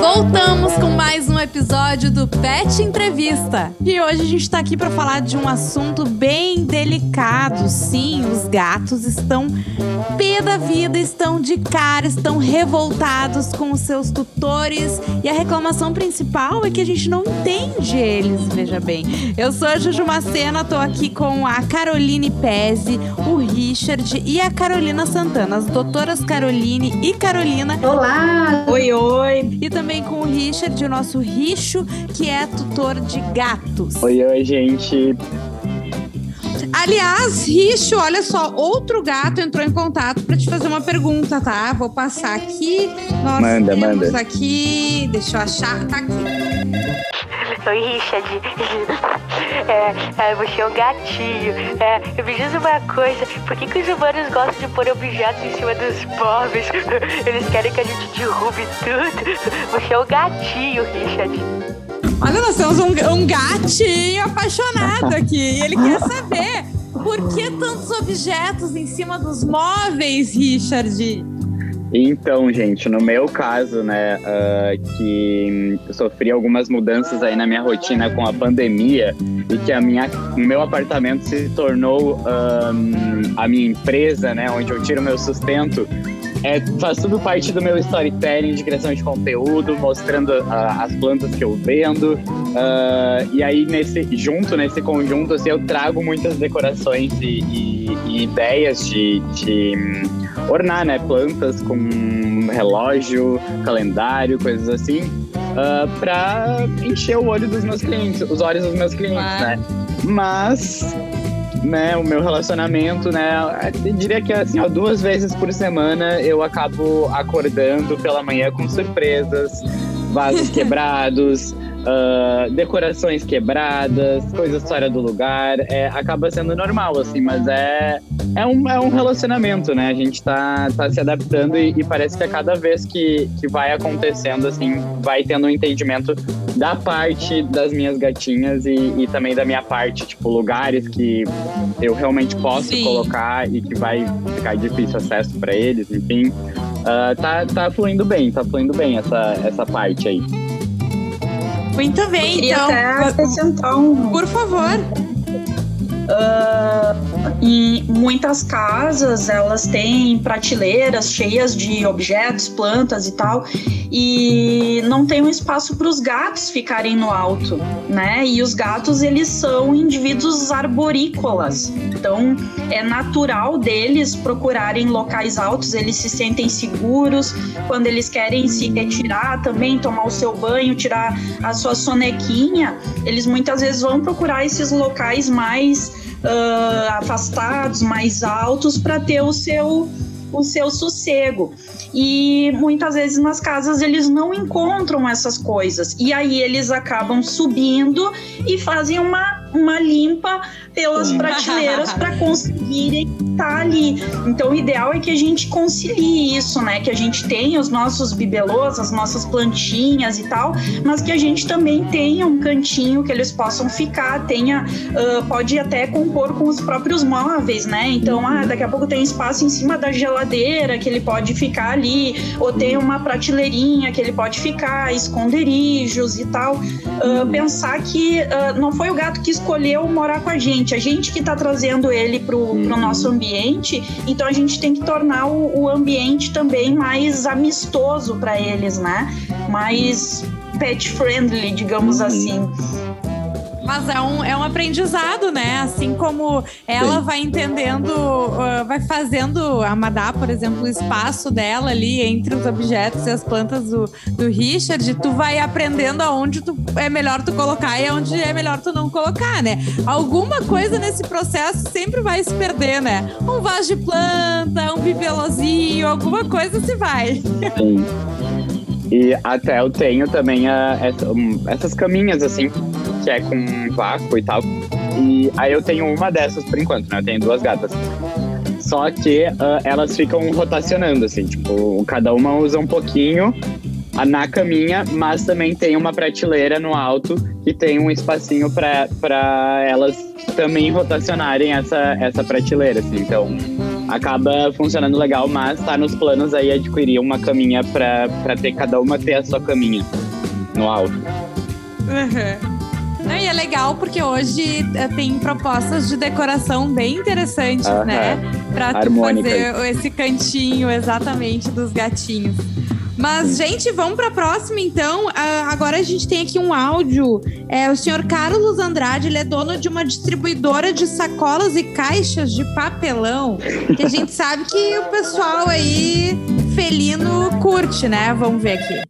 Voltamos com mais um episódio do Pet Entrevista. E hoje a gente está aqui para falar de um assunto bem delicado. Sim, os gatos estão pé da vida, estão de cara, estão revoltados com os seus tutores. E a reclamação principal é que a gente não entende eles, veja bem. Eu sou a Juju Macena, tô aqui com a Caroline Pezzi, o Richard e a Carolina Santana, as doutoras Caroline e Carolina. Olá! Oi, oi! E também com o Richard, o nosso Richo, que é tutor de gatos. Oi, oi, gente. Aliás, Richo, olha só, outro gato entrou em contato para te fazer uma pergunta, tá? Vou passar aqui. Nós manda, temos manda. aqui. Deixa eu achar. Tá aqui. Oi, Richard. É, é, você é um gatinho. É, me diz uma coisa: por que, que os humanos gostam de pôr objetos em cima dos móveis? Eles querem que a gente derrube tudo. Você é um gatinho, Richard. Olha, nós temos um, um gatinho apaixonado aqui. E ele quer saber por que tantos objetos em cima dos móveis, Richard? Então, gente, no meu caso, né, ah, que sofri algumas mudanças aí na minha rotina com a pandemia e que a minha, o meu apartamento se tornou ahm, a minha empresa, né, onde eu tiro meu sustento. É, faz tudo parte do meu storytelling de criação de conteúdo, mostrando ah, as plantas que eu vendo. Ah, e aí, nesse, junto nesse conjunto, assim, eu trago muitas decorações e, e- e ideias de- de ornar, né, plantas com relógio, calendário, coisas assim, ah, pra encher o olho dos meus clientes, os olhos dos meus clientes, Claro. né? Mas, né, o meu relacionamento, né, eu diria que assim, ó, duas vezes por semana eu acabo acordando pela manhã com surpresas, vasos quebrados. Ah, decorações quebradas, coisas fora do lugar, é, acaba sendo normal, assim, mas é, é um, é um relacionamento, né? A gente tá, tá se adaptando e, e parece que a cada vez que, que vai acontecendo, assim, vai tendo um entendimento da parte das minhas gatinhas e, e também da minha parte, tipo, lugares que eu realmente posso Sim. colocar e que vai ficar difícil acesso para eles, enfim. Ah, tá, tá fluindo bem, tá fluindo bem essa, essa parte aí. Muito bem, então. até acrescentar um. Por favor. Ah, em muitas casas elas têm prateleiras cheias de objetos, plantas e tal, e não tem um espaço para os gatos ficarem no alto, né? E os gatos eles são indivíduos arborícolas, então é natural deles procurarem locais altos, eles se sentem seguros quando eles querem se retirar também, tomar o seu banho, tirar a sua sonequinha, eles muitas vezes vão procurar esses locais mais ah, afastados, mais altos, para ter o seu, o seu sossego. E muitas vezes nas casas eles não encontram essas coisas. E aí eles acabam subindo e fazem uma, uma limpa pelas prateleiras para conseguirem estar ali. Então o ideal é que a gente concilie isso, né? Que a gente tenha os nossos bibelôs, as nossas plantinhas e tal, mas que a gente também tenha um cantinho que eles possam ficar, tenha, ah, pode até compor com os próprios móveis, né? Então, ah, daqui a pouco tem espaço em cima da geladeira que ele pode ficar ali, ou tem uma prateleirinha que ele pode ficar, esconderijos e tal. Ah, pensar que ah, não foi o gato que escolheu morar com a gente, a gente que tá trazendo ele pro, pro Uhum. nosso ambiente, então a gente tem que tornar o, o ambiente também mais amistoso para eles, né? Mais pet friendly, digamos Uhum. assim. Mas é um, é um aprendizado, né? Assim como ela Sim. vai entendendo, ah, vai fazendo a Madá, por exemplo, o espaço dela ali entre os objetos e as plantas do, do Richard, tu vai aprendendo aonde tu, é melhor tu colocar e aonde é melhor tu não colocar, né? Alguma coisa nesse processo sempre vai se perder, né? Um vaso de planta, um bibelozinho, alguma coisa se vai. Sim. E até eu tenho também a- essa- um, essas caminhas, assim, que é com vácuo e tal. E aí eu tenho uma dessas por enquanto, né? Eu tenho duas gatas. Só que ah, elas ficam rotacionando, assim, tipo, cada uma usa um pouquinho na caminha, mas também tem uma prateleira no alto que tem um espacinho para elas também rotacionarem essa, essa prateleira, assim. Então, acaba funcionando legal, mas tá nos planos aí adquirir uma caminha pra ter cada uma ter a sua caminha no alto. Uhum. Não, e é legal porque hoje é, tem propostas de decoração bem interessantes, Aham. né? Pra fazer esse cantinho exatamente dos gatinhos. Mas, gente, vamos pra próxima, então. Ah, agora a gente tem aqui um áudio. É, o senhor Carlos Andrade, ele é dono de uma distribuidora de sacolas e caixas de papelão. Que a gente sabe que o pessoal aí felino curte, né? Vamos ver aqui.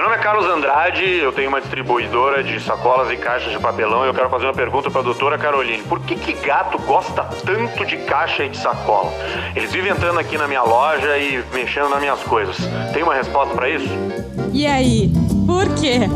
Meu nome é Carlos Andrade, eu tenho uma distribuidora de sacolas e caixas de papelão e eu quero fazer uma pergunta para a doutora Caroline. Por que, que gato gosta tanto de caixa e de sacola? Eles vivem entrando aqui na minha loja e mexendo nas minhas coisas. Tem uma resposta para isso? E aí? Por quê?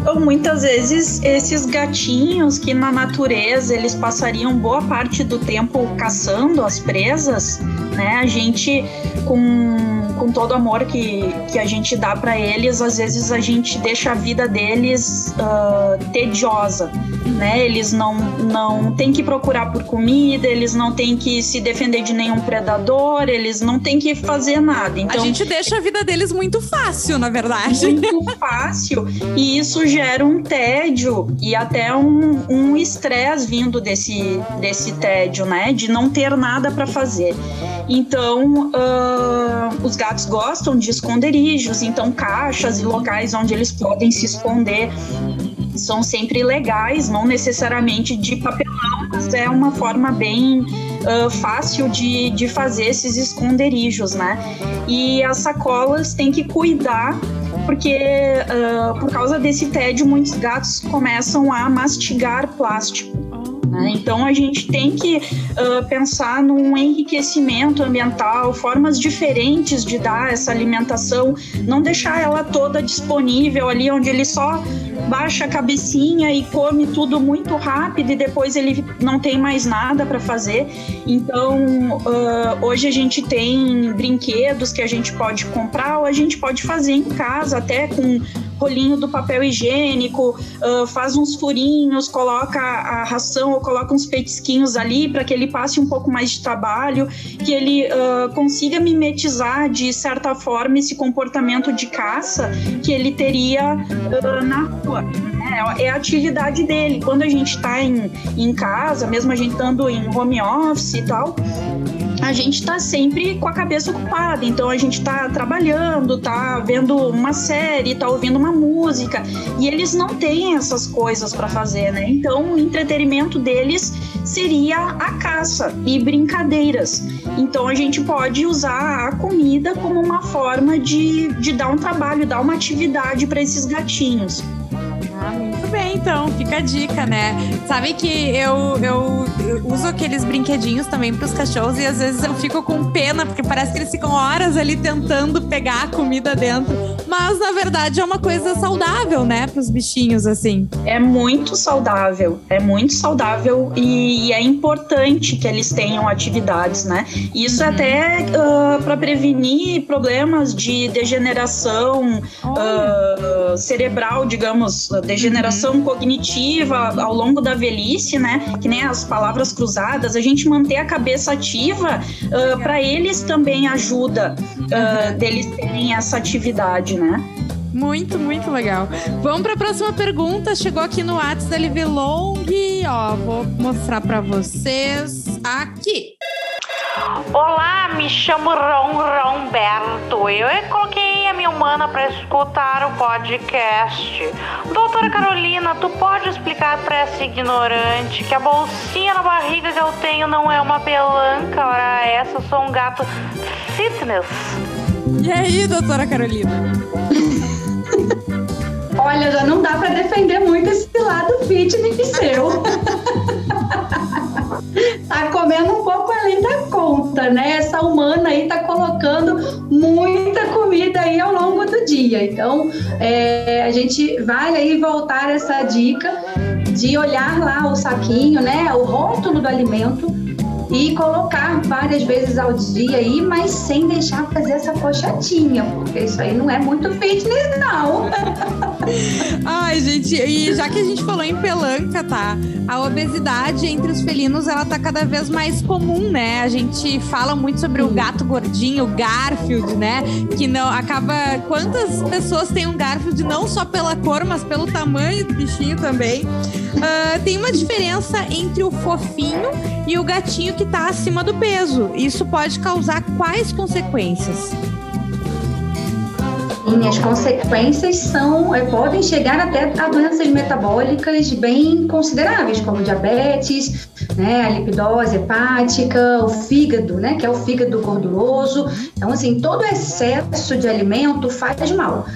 Então, muitas vezes, esses gatinhos que na natureza eles passariam boa parte do tempo caçando as presas, né? A gente, com, com todo o amor que, que a gente dá para eles, às vezes a gente deixa a vida deles ah, tediosa, né? Eles não, não têm que procurar por comida, eles não têm que se defender de nenhum predador, eles não têm que fazer nada. Então, a gente deixa a vida deles muito fácil, na verdade. muito fácil e isso gera um tédio e até um um estresse vindo desse, desse tédio, né? De não ter nada para fazer. Então, ah, os gatos gostam de esconderijos, então caixas e locais onde eles podem se esconder são sempre legais, não necessariamente de papelão, mas é uma forma bem ah, fácil de, de fazer esses esconderijos, né? E as sacolas tem que cuidar porque ah, por causa desse tédio muitos gatos começam a mastigar plástico. Né? Então a gente tem que ah, pensar num enriquecimento ambiental, formas diferentes de dar essa alimentação, não deixar ela toda disponível ali onde ele só baixa a cabecinha e come tudo muito rápido e depois ele não tem mais nada para fazer. Então ah, hoje a gente tem brinquedos que a gente pode comprar ou a gente pode fazer em casa até com rolinho do papel higiênico, ah, faz uns furinhos, coloca a ração ou coloca uns petisquinhos ali para que ele passe um pouco mais de trabalho, que ele ah, consiga mimetizar de certa forma esse comportamento de caça que ele teria ah, na rua. É, é a atividade dele. Quando a gente está em, em casa, mesmo a gente estando em home office e tal, a gente tá sempre com a cabeça ocupada. Então a gente tá trabalhando, tá vendo uma série, tá ouvindo uma música. E eles não têm essas coisas para fazer, né? Então o entretenimento deles seria a caça e brincadeiras. Então a gente pode usar a comida como uma forma de, de dar um trabalho, dar uma atividade para esses gatinhos. Ah, então, fica a dica, né? Sabe que eu, eu, eu uso aqueles brinquedinhos também pros cachorros e às vezes eu fico com pena, porque parece que eles ficam horas ali tentando pegar a comida dentro. Mas na verdade é uma coisa saudável, né, pros bichinhos, assim. É muito saudável, é muito saudável e, e é importante que eles tenham atividades, né? Isso Uhum. até para prevenir problemas de degeneração ah, cerebral, digamos, degeneração Uhum. Cognitiva ao longo da velhice, né? Que nem as palavras cruzadas, a gente manter a cabeça ativa para eles também ajuda ah, Uhum. deles terem essa atividade, né? Muito, muito legal. Vamos para a próxima pergunta. Chegou aqui no WhatsApp da LV Long. Ó, vou mostrar para vocês aqui. Olá, me chamo Ron Romberto. Eu coloquei humana para escutar o podcast. Doutora Carolina, tu pode explicar para essa ignorante que a bolsinha na barriga que eu tenho não é uma pelanca? Ora, essa eu sou um gato fitness. E aí, doutora Carolina? Olha, já não dá pra defender muito esse lado fitness seu. tá comendo um pouco além da conta, né? Essa humana aí tá colocando muita comida aí ao longo do dia. Então, é, a gente vai aí voltar essa dica de olhar lá o saquinho, né? O rótulo do alimento e colocar várias vezes ao dia aí, mas sem deixar fazer essa pochatinha, porque isso aí não é muito fitness, não. Ai, gente, e já que a gente falou em pelanca, tá? A obesidade entre os felinos, ela tá cada vez mais comum, né? A gente fala muito sobre o gato gordinho, o Garfield, né? Que não acaba. Quantas pessoas têm um Garfield não só pela cor, mas pelo tamanho do bichinho também? Uh, tem uma diferença entre o fofinho e o gatinho que tá acima do peso. Isso pode causar quais consequências? As consequências são, é, podem chegar até a doenças metabólicas bem consideráveis, como diabetes, né, a lipidose hepática, o fígado, né, que é o fígado gorduroso. Então, assim, todo excesso de alimento faz mal.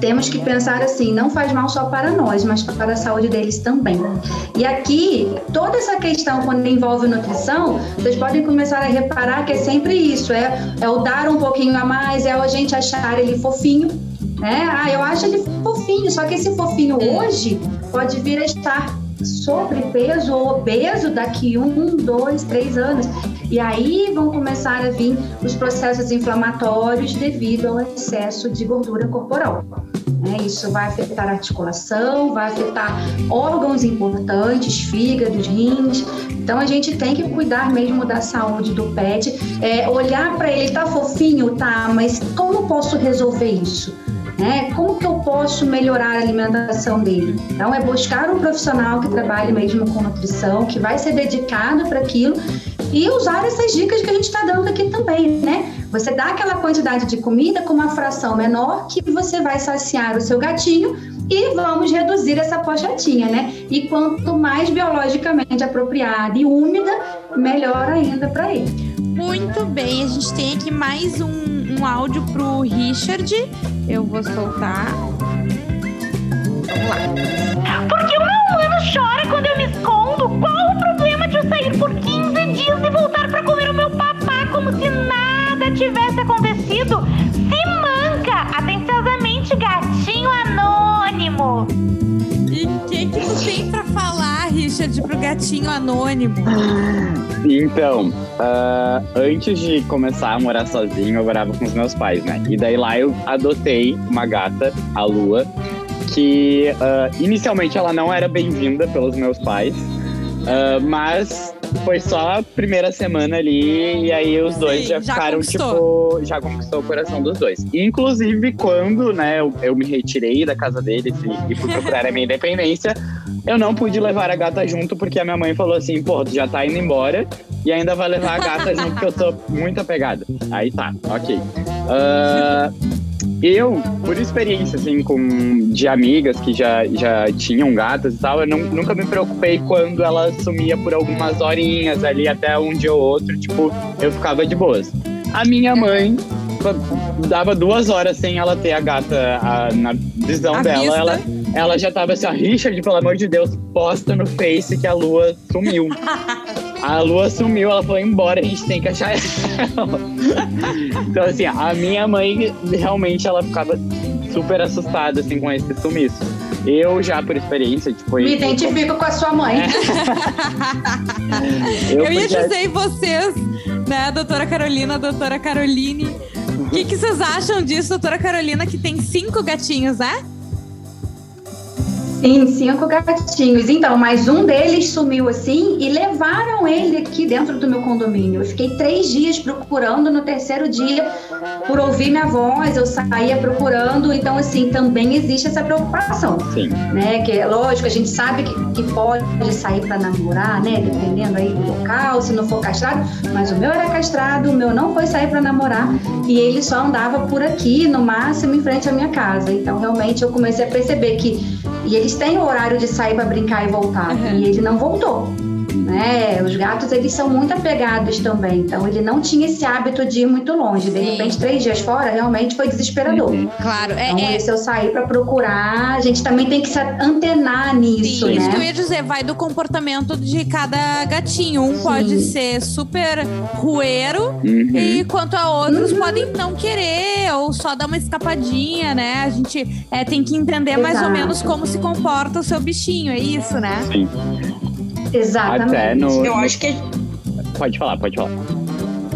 Temos que pensar assim, não faz mal só para nós, mas para a saúde deles também. E aqui, toda essa questão quando envolve nutrição, vocês podem começar a reparar que é sempre isso, é, é o dar um pouquinho a mais, é a gente achar ele fofinho, né? Ah, eu acho ele fofinho, só que esse fofinho hoje pode vir a estar sobrepeso ou obeso daqui um, dois, três anos. E aí vão começar a vir os processos inflamatórios devido ao excesso de gordura corporal. Né? Isso vai afetar a articulação, vai afetar órgãos importantes, fígados, rins. Então a gente tem que cuidar mesmo da saúde do pet, é, olhar para ele, tá fofinho, tá, mas como posso resolver isso? Né? Como que eu posso melhorar a alimentação dele? Então, é buscar um profissional que trabalhe mesmo com nutrição, que vai ser dedicado para aquilo e usar essas dicas que a gente está dando aqui também, né? Você dá aquela quantidade de comida com uma fração menor que você vai saciar o seu gatinho e vamos reduzir essa pochetinha, né? E quanto mais biologicamente apropriada e úmida, melhor ainda para ele. Muito bem, a gente tem aqui mais um áudio pro Richard. Eu vou soltar. Vamos lá. Porque o meu humano chora quando eu me escondo? Qual o problema de eu sair por 15 dias e voltar para comer o meu papá como se nada tivesse acontecido? Richard, pro gatinho anônimo? Então, uh, antes de começar a morar sozinho, eu morava com os meus pais, né? E daí lá eu adotei uma gata, a Lua, que uh, inicialmente ela não era bem-vinda pelos meus pais, uh, mas foi só a primeira semana ali e aí os dois Sim, já, já ficaram, conquistou. tipo, já conquistou o coração dos dois. Inclusive, quando, né, eu, eu me retirei da casa deles e, e fui procurar a minha independência, eu não pude levar a gata junto porque a minha mãe falou assim: pô, tu já tá indo embora e ainda vai levar a gata junto porque eu sou muito apegada. Aí tá, ok. Uh, eu, por experiência, assim, com, de amigas que já, já tinham gatas e tal, eu não, nunca me preocupei quando ela sumia por algumas horinhas ali, até um dia ou outro, tipo, eu ficava de boas. A minha mãe dava duas horas sem ela ter a gata a, na visão a dela, ela, ela já tava assim, ó, Richard, pelo amor de Deus, posta no Face que a lua sumiu. A lua sumiu, ela foi embora, a gente tem que achar ela. então, assim, a minha mãe realmente ela ficava super assustada assim, com esse sumiço. Eu já, por experiência, tipo. Me identifico com a sua mãe. É. eu, eu ia dizer vocês, né, doutora Carolina, doutora Caroline. O que, que vocês acham disso, doutora Carolina, que tem cinco gatinhos, né? Sim, cinco gatinhos. Então, mas um deles sumiu assim e levaram ele aqui dentro do meu condomínio. Eu fiquei três dias procurando. No terceiro dia, por ouvir minha voz, eu saía procurando. Então, assim, também existe essa preocupação. Sim. Né? Que é lógico, a gente sabe que, que pode sair para namorar, né? Dependendo aí do local, se não for castrado. Mas o meu era castrado, o meu não foi sair para namorar. E ele só andava por aqui, no máximo, em frente à minha casa. Então, realmente, eu comecei a perceber que. E eles têm o horário de sair para brincar e voltar. Uhum. E ele não voltou né? Os gatos, eles são muito apegados também, então ele não tinha esse hábito de ir muito longe. De repente, três dias fora, realmente foi desesperador. Uhum. Claro. É, então, é... se eu sair para procurar, a gente também tem que se antenar nisso, Sim, né? Isso que eu ia dizer, vai do comportamento de cada gatinho. Um Sim. pode ser super rueiro, uhum. e quanto a outros uhum. podem não querer, ou só dar uma escapadinha, né? A gente é, tem que entender Exato. mais ou menos como se comporta o seu bichinho, é isso, né? Sim. Exatamente. No, eu acho que Pode falar, pode falar.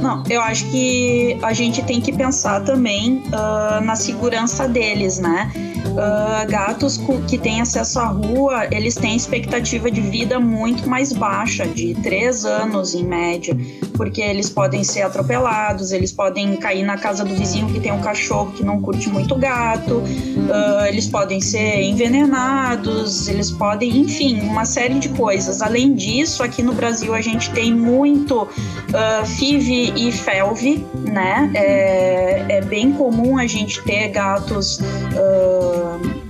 Não, eu acho que a gente tem que pensar também uh, na segurança deles, né? Uh, gatos que têm acesso à rua, eles têm expectativa de vida muito mais baixa, de três anos em média, porque eles podem ser atropelados, eles podem cair na casa do vizinho que tem um cachorro que não curte muito gato, uh, eles podem ser envenenados, eles podem, enfim, uma série de coisas. Além disso, aqui no Brasil a gente tem muito uh, FIV e FELV, né? É, é, bem comum a gente ter gatos. Uh,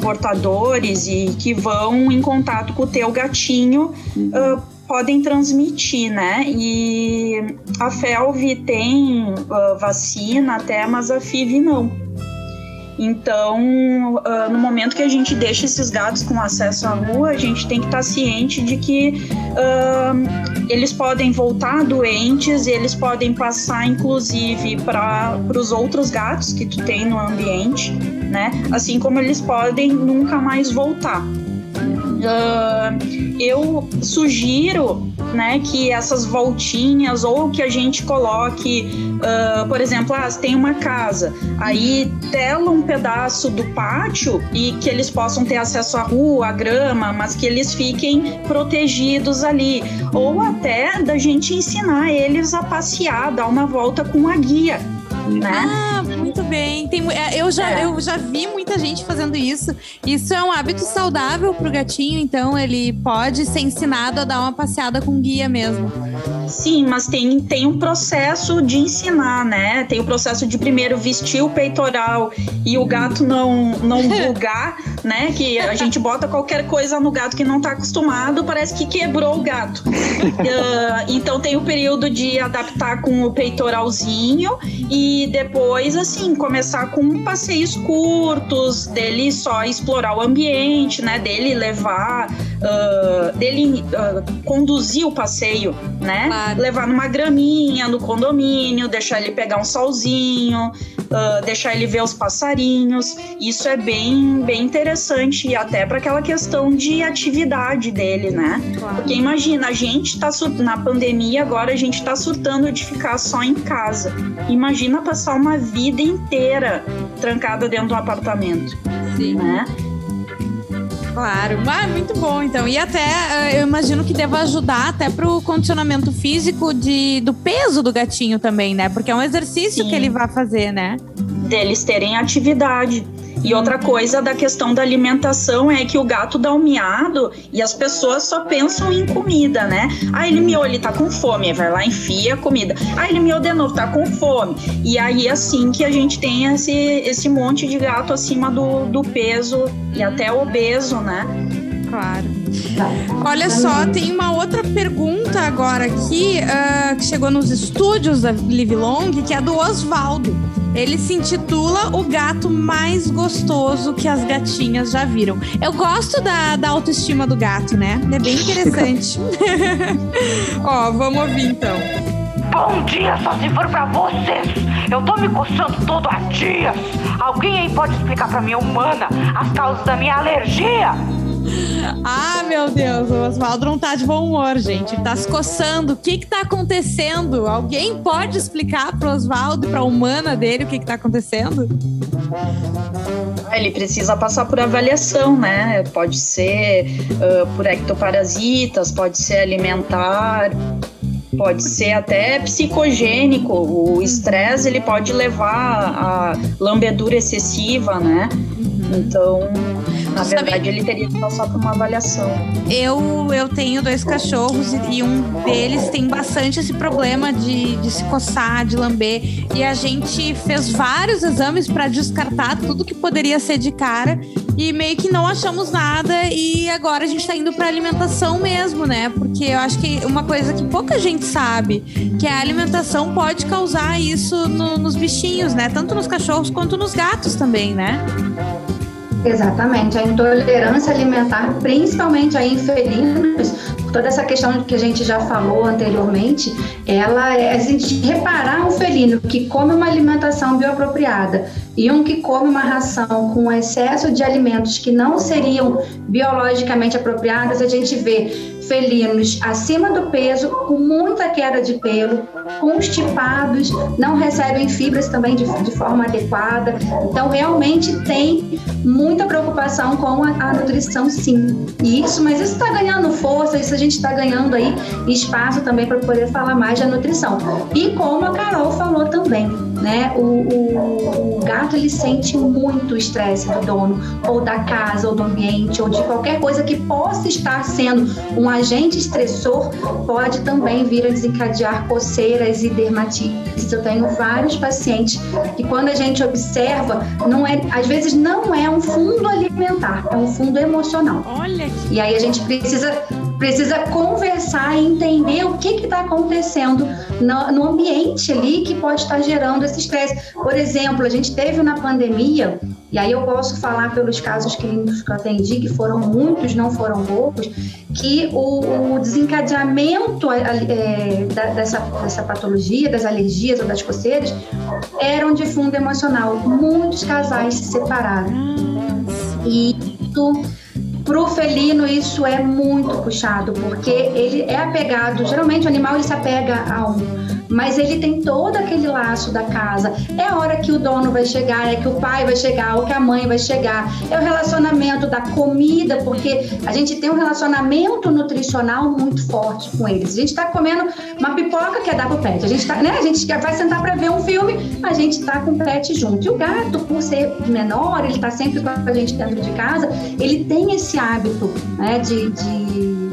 portadores e que vão em contato com o teu gatinho uh, podem transmitir, né? E a FELV tem uh, vacina até, mas a FIV não. Então, uh, no momento que a gente deixa esses gatos com acesso à rua, a gente tem que estar ciente de que uh, eles podem voltar doentes, eles podem passar, inclusive, para os outros gatos que tu tem no ambiente, né? Assim como eles podem nunca mais voltar. Uh, eu sugiro né, que essas voltinhas ou que a gente coloque, uh, por exemplo, ah, tem uma casa, aí tela um pedaço do pátio e que eles possam ter acesso à rua, à grama, mas que eles fiquem protegidos ali. Ou até da gente ensinar eles a passear, dar uma volta com a guia né? Ah, muito bem. Tem, é, eu, já, é. eu já vi muita gente fazendo isso. Isso é um hábito saudável pro gatinho, então ele pode ser ensinado a dar uma passeada com guia mesmo. Sim, mas tem, tem um processo de ensinar, né? Tem o processo de primeiro vestir o peitoral e o gato não, não bugar, né? Que a gente bota qualquer coisa no gato que não tá acostumado, parece que quebrou o gato. uh, então tem o período de adaptar com o peitoralzinho e depois, assim, começar com passeios curtos, dele só explorar o ambiente, né? Dele levar, uh, dele uh, conduzir o passeio, né? Claro. Levar numa graminha no condomínio, deixar ele pegar um solzinho, uh, deixar ele ver os passarinhos. Isso é bem, bem interessante e até para aquela questão de atividade dele, né? Claro. Porque imagina, a gente tá na pandemia agora a gente tá surtando de ficar só em casa. Imagina passar uma vida inteira trancada dentro do apartamento. Sim. Né? Claro, ah, muito bom então. E até eh, eu imagino que deva ajudar até pro condicionamento físico de, do peso do gatinho também, né? Porque é um exercício Sim. que ele vai fazer, né? Deles terem atividade. E outra coisa da questão da alimentação é que o gato dá um miado e as pessoas só pensam em comida, né? Ah, ele miou, ele tá com fome, vai lá, enfia a comida. Ah, ele miou de novo, tá com fome. E aí, assim que a gente tem esse, esse monte de gato acima do, do peso e até obeso, né? Claro. Olha só, tem uma outra pergunta agora aqui uh, que chegou nos estúdios da Live Long, que é do Oswaldo. Ele se intitula O Gato Mais Gostoso que as Gatinhas Já Viram. Eu gosto da, da autoestima do gato, né? É bem interessante. Ó, vamos ouvir então. Bom dia, só se for pra vocês. Eu tô me coçando todo há dias. Alguém aí pode explicar pra minha humana as causas da minha alergia? Ah, meu Deus, o Oswaldo não tá de bom humor, gente. Ele tá se coçando. O que que tá acontecendo? Alguém pode explicar pro Oswaldo e pra humana dele o que que tá acontecendo? Ele precisa passar por avaliação, né? Pode ser uh, por ectoparasitas, pode ser alimentar, pode ser até psicogênico. O estresse ele pode levar a lambedura excessiva, né? Uhum. Então, na verdade, ele teria que passar por uma avaliação. Eu, eu tenho dois cachorros e, um deles tem bastante esse problema de, de se coçar, de lamber. E a gente fez vários exames para descartar tudo que poderia ser de cara e meio que não achamos nada. E agora a gente tá indo para alimentação mesmo, né? Porque eu acho que uma coisa que pouca gente sabe, que a alimentação pode causar isso no, nos bichinhos, né? Tanto nos cachorros quanto nos gatos também, né? Exatamente, a intolerância alimentar, principalmente em felinos, toda essa questão que a gente já falou anteriormente, ela é a gente reparar um felino que come uma alimentação bioapropriada e um que come uma ração com excesso de alimentos que não seriam biologicamente apropriados, a gente vê felinos acima do peso, com muita queda de pelo, constipados, não recebem fibras também de, de forma adequada. Então, realmente tem muita preocupação com a, a nutrição, sim. E isso, mas isso está ganhando força, isso a gente está ganhando aí espaço também para poder falar mais da nutrição. E como a Carol falou também, né? O, o, o gato ele sente muito o estresse do dono, ou da casa, ou do ambiente, ou de qualquer coisa que possa estar sendo um agente estressor, pode também vir a desencadear coceiras e dermatites. Eu tenho vários pacientes que quando a gente observa, não é, às vezes não é um fundo alimentar, é um fundo emocional. Olha. E aí a gente precisa precisa conversar e entender o que está acontecendo no, no, ambiente ali que pode estar gerando esse estresse. Por exemplo, a gente teve na pandemia, e aí eu posso falar pelos casos clínicos que eu atendi, que foram muitos, não foram poucos, que o, o desencadeamento é, dessa, dessa patologia, das alergias ou das coceiras, eram de fundo emocional. Muitos casais se separaram. E isso Pro felino isso é muito puxado, porque ele é apegado, geralmente o animal ele se apega a um mas ele tem todo aquele laço da casa. É a hora que o dono vai chegar, é que o pai vai chegar, ou que a mãe vai chegar. É o relacionamento da comida, porque a gente tem um relacionamento nutricional muito forte com eles. A gente está comendo uma pipoca que é dar pro pet. A gente, tá, né? a gente vai sentar para ver um filme, a gente está com o pet junto. E o gato, por ser menor, ele está sempre com a gente dentro de casa, ele tem esse hábito né, de, de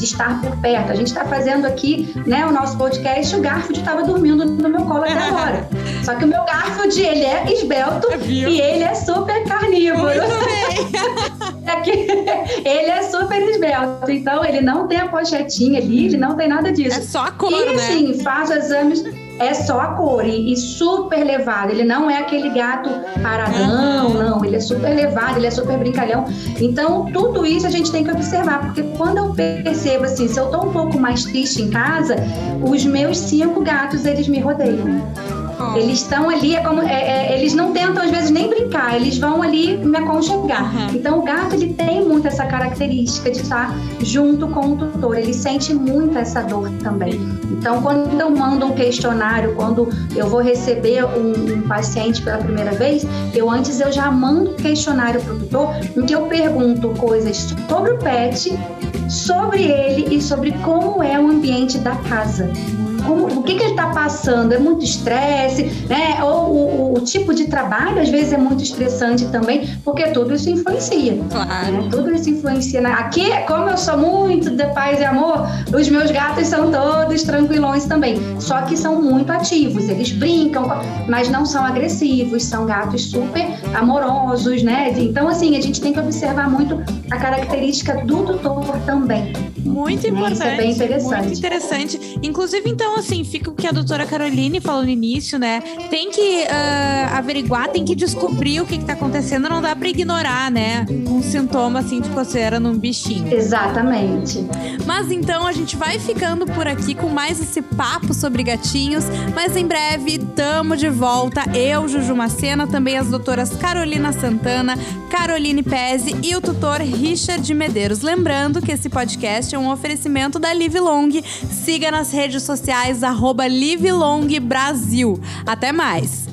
de estar por perto. A gente está fazendo aqui né, o nosso podcast, o Garfield estava dormindo no meu colo até agora. Só que o meu Garfield, ele é esbelto e ele é super carnívoro. é ele é super esbelto, então ele não tem a pochetinha ali, ele não tem nada disso. É só a cor, e, né? E assim, faz exames é só a cor e, e, super levado. Ele não é aquele gato paradão, não. Ele é super levado, ele é super brincalhão. Então, tudo isso a gente tem que observar, porque quando eu percebo assim, se eu tô um pouco mais triste em casa, os meus cinco gatos, eles me rodeiam. Eles estão ali, é como, é, é, eles não tentam às vezes nem brincar, eles vão ali me aconchegar. Uhum. Então o gato ele tem muito essa característica de estar junto com o tutor, ele sente muito essa dor também. Então quando eu mando um questionário, quando eu vou receber um, um paciente pela primeira vez, eu antes eu já mando um questionário para o tutor em que eu pergunto coisas sobre o pet, sobre ele e sobre como é o ambiente da casa como, o que, que ele está passando? É muito estresse, né? Ou o, o, tipo de trabalho, às vezes, é muito estressante também, porque tudo isso influencia. Claro. Né? Tudo isso influencia. Né? Aqui, como eu sou muito de paz e amor, os meus gatos são todos tranquilões também. Só que são muito ativos, eles brincam, mas não são agressivos, são gatos super amorosos, né? Então, assim, a gente tem que observar muito a característica do tutor também. Muito importante. Isso é bem interessante. Muito interessante. Inclusive, então, assim, fica o que a doutora Caroline falou no início, né? Tem que uh, averiguar, tem que descobrir o que, está acontecendo, não dá para ignorar, né? Um sintoma, assim, de coceira num bichinho. Exatamente. Mas então, a gente vai ficando por aqui com mais esse papo sobre gatinhos, mas em breve, tamo de volta. Eu, Juju Macena, também as doutoras Carolina Santana, Caroline Pese e o tutor Richard Medeiros. Lembrando que esse podcast é um oferecimento da Live Long. Siga nas redes sociais, arroba Live Long Brasil. Até mais!